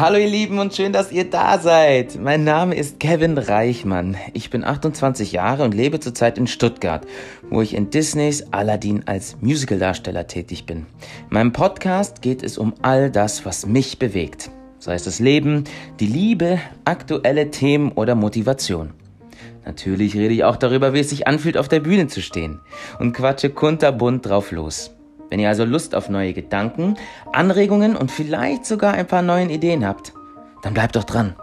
Hallo ihr Lieben und schön, dass ihr da seid. Mein Name ist Kevin Reichmann. Ich bin 28 Jahre und lebe zurzeit in Stuttgart, wo ich in Disneys Aladdin als Musicaldarsteller tätig bin. In meinem Podcast geht es um all das, was mich bewegt. Sei es das Leben, die Liebe, aktuelle Themen oder Motivation. Natürlich rede ich auch darüber, wie es sich anfühlt, auf der Bühne zu stehen und quatsche kunterbunt drauf los. Wenn ihr also Lust auf neue Gedanken, Anregungen und vielleicht sogar ein paar neuen Ideen habt, dann bleibt doch dran.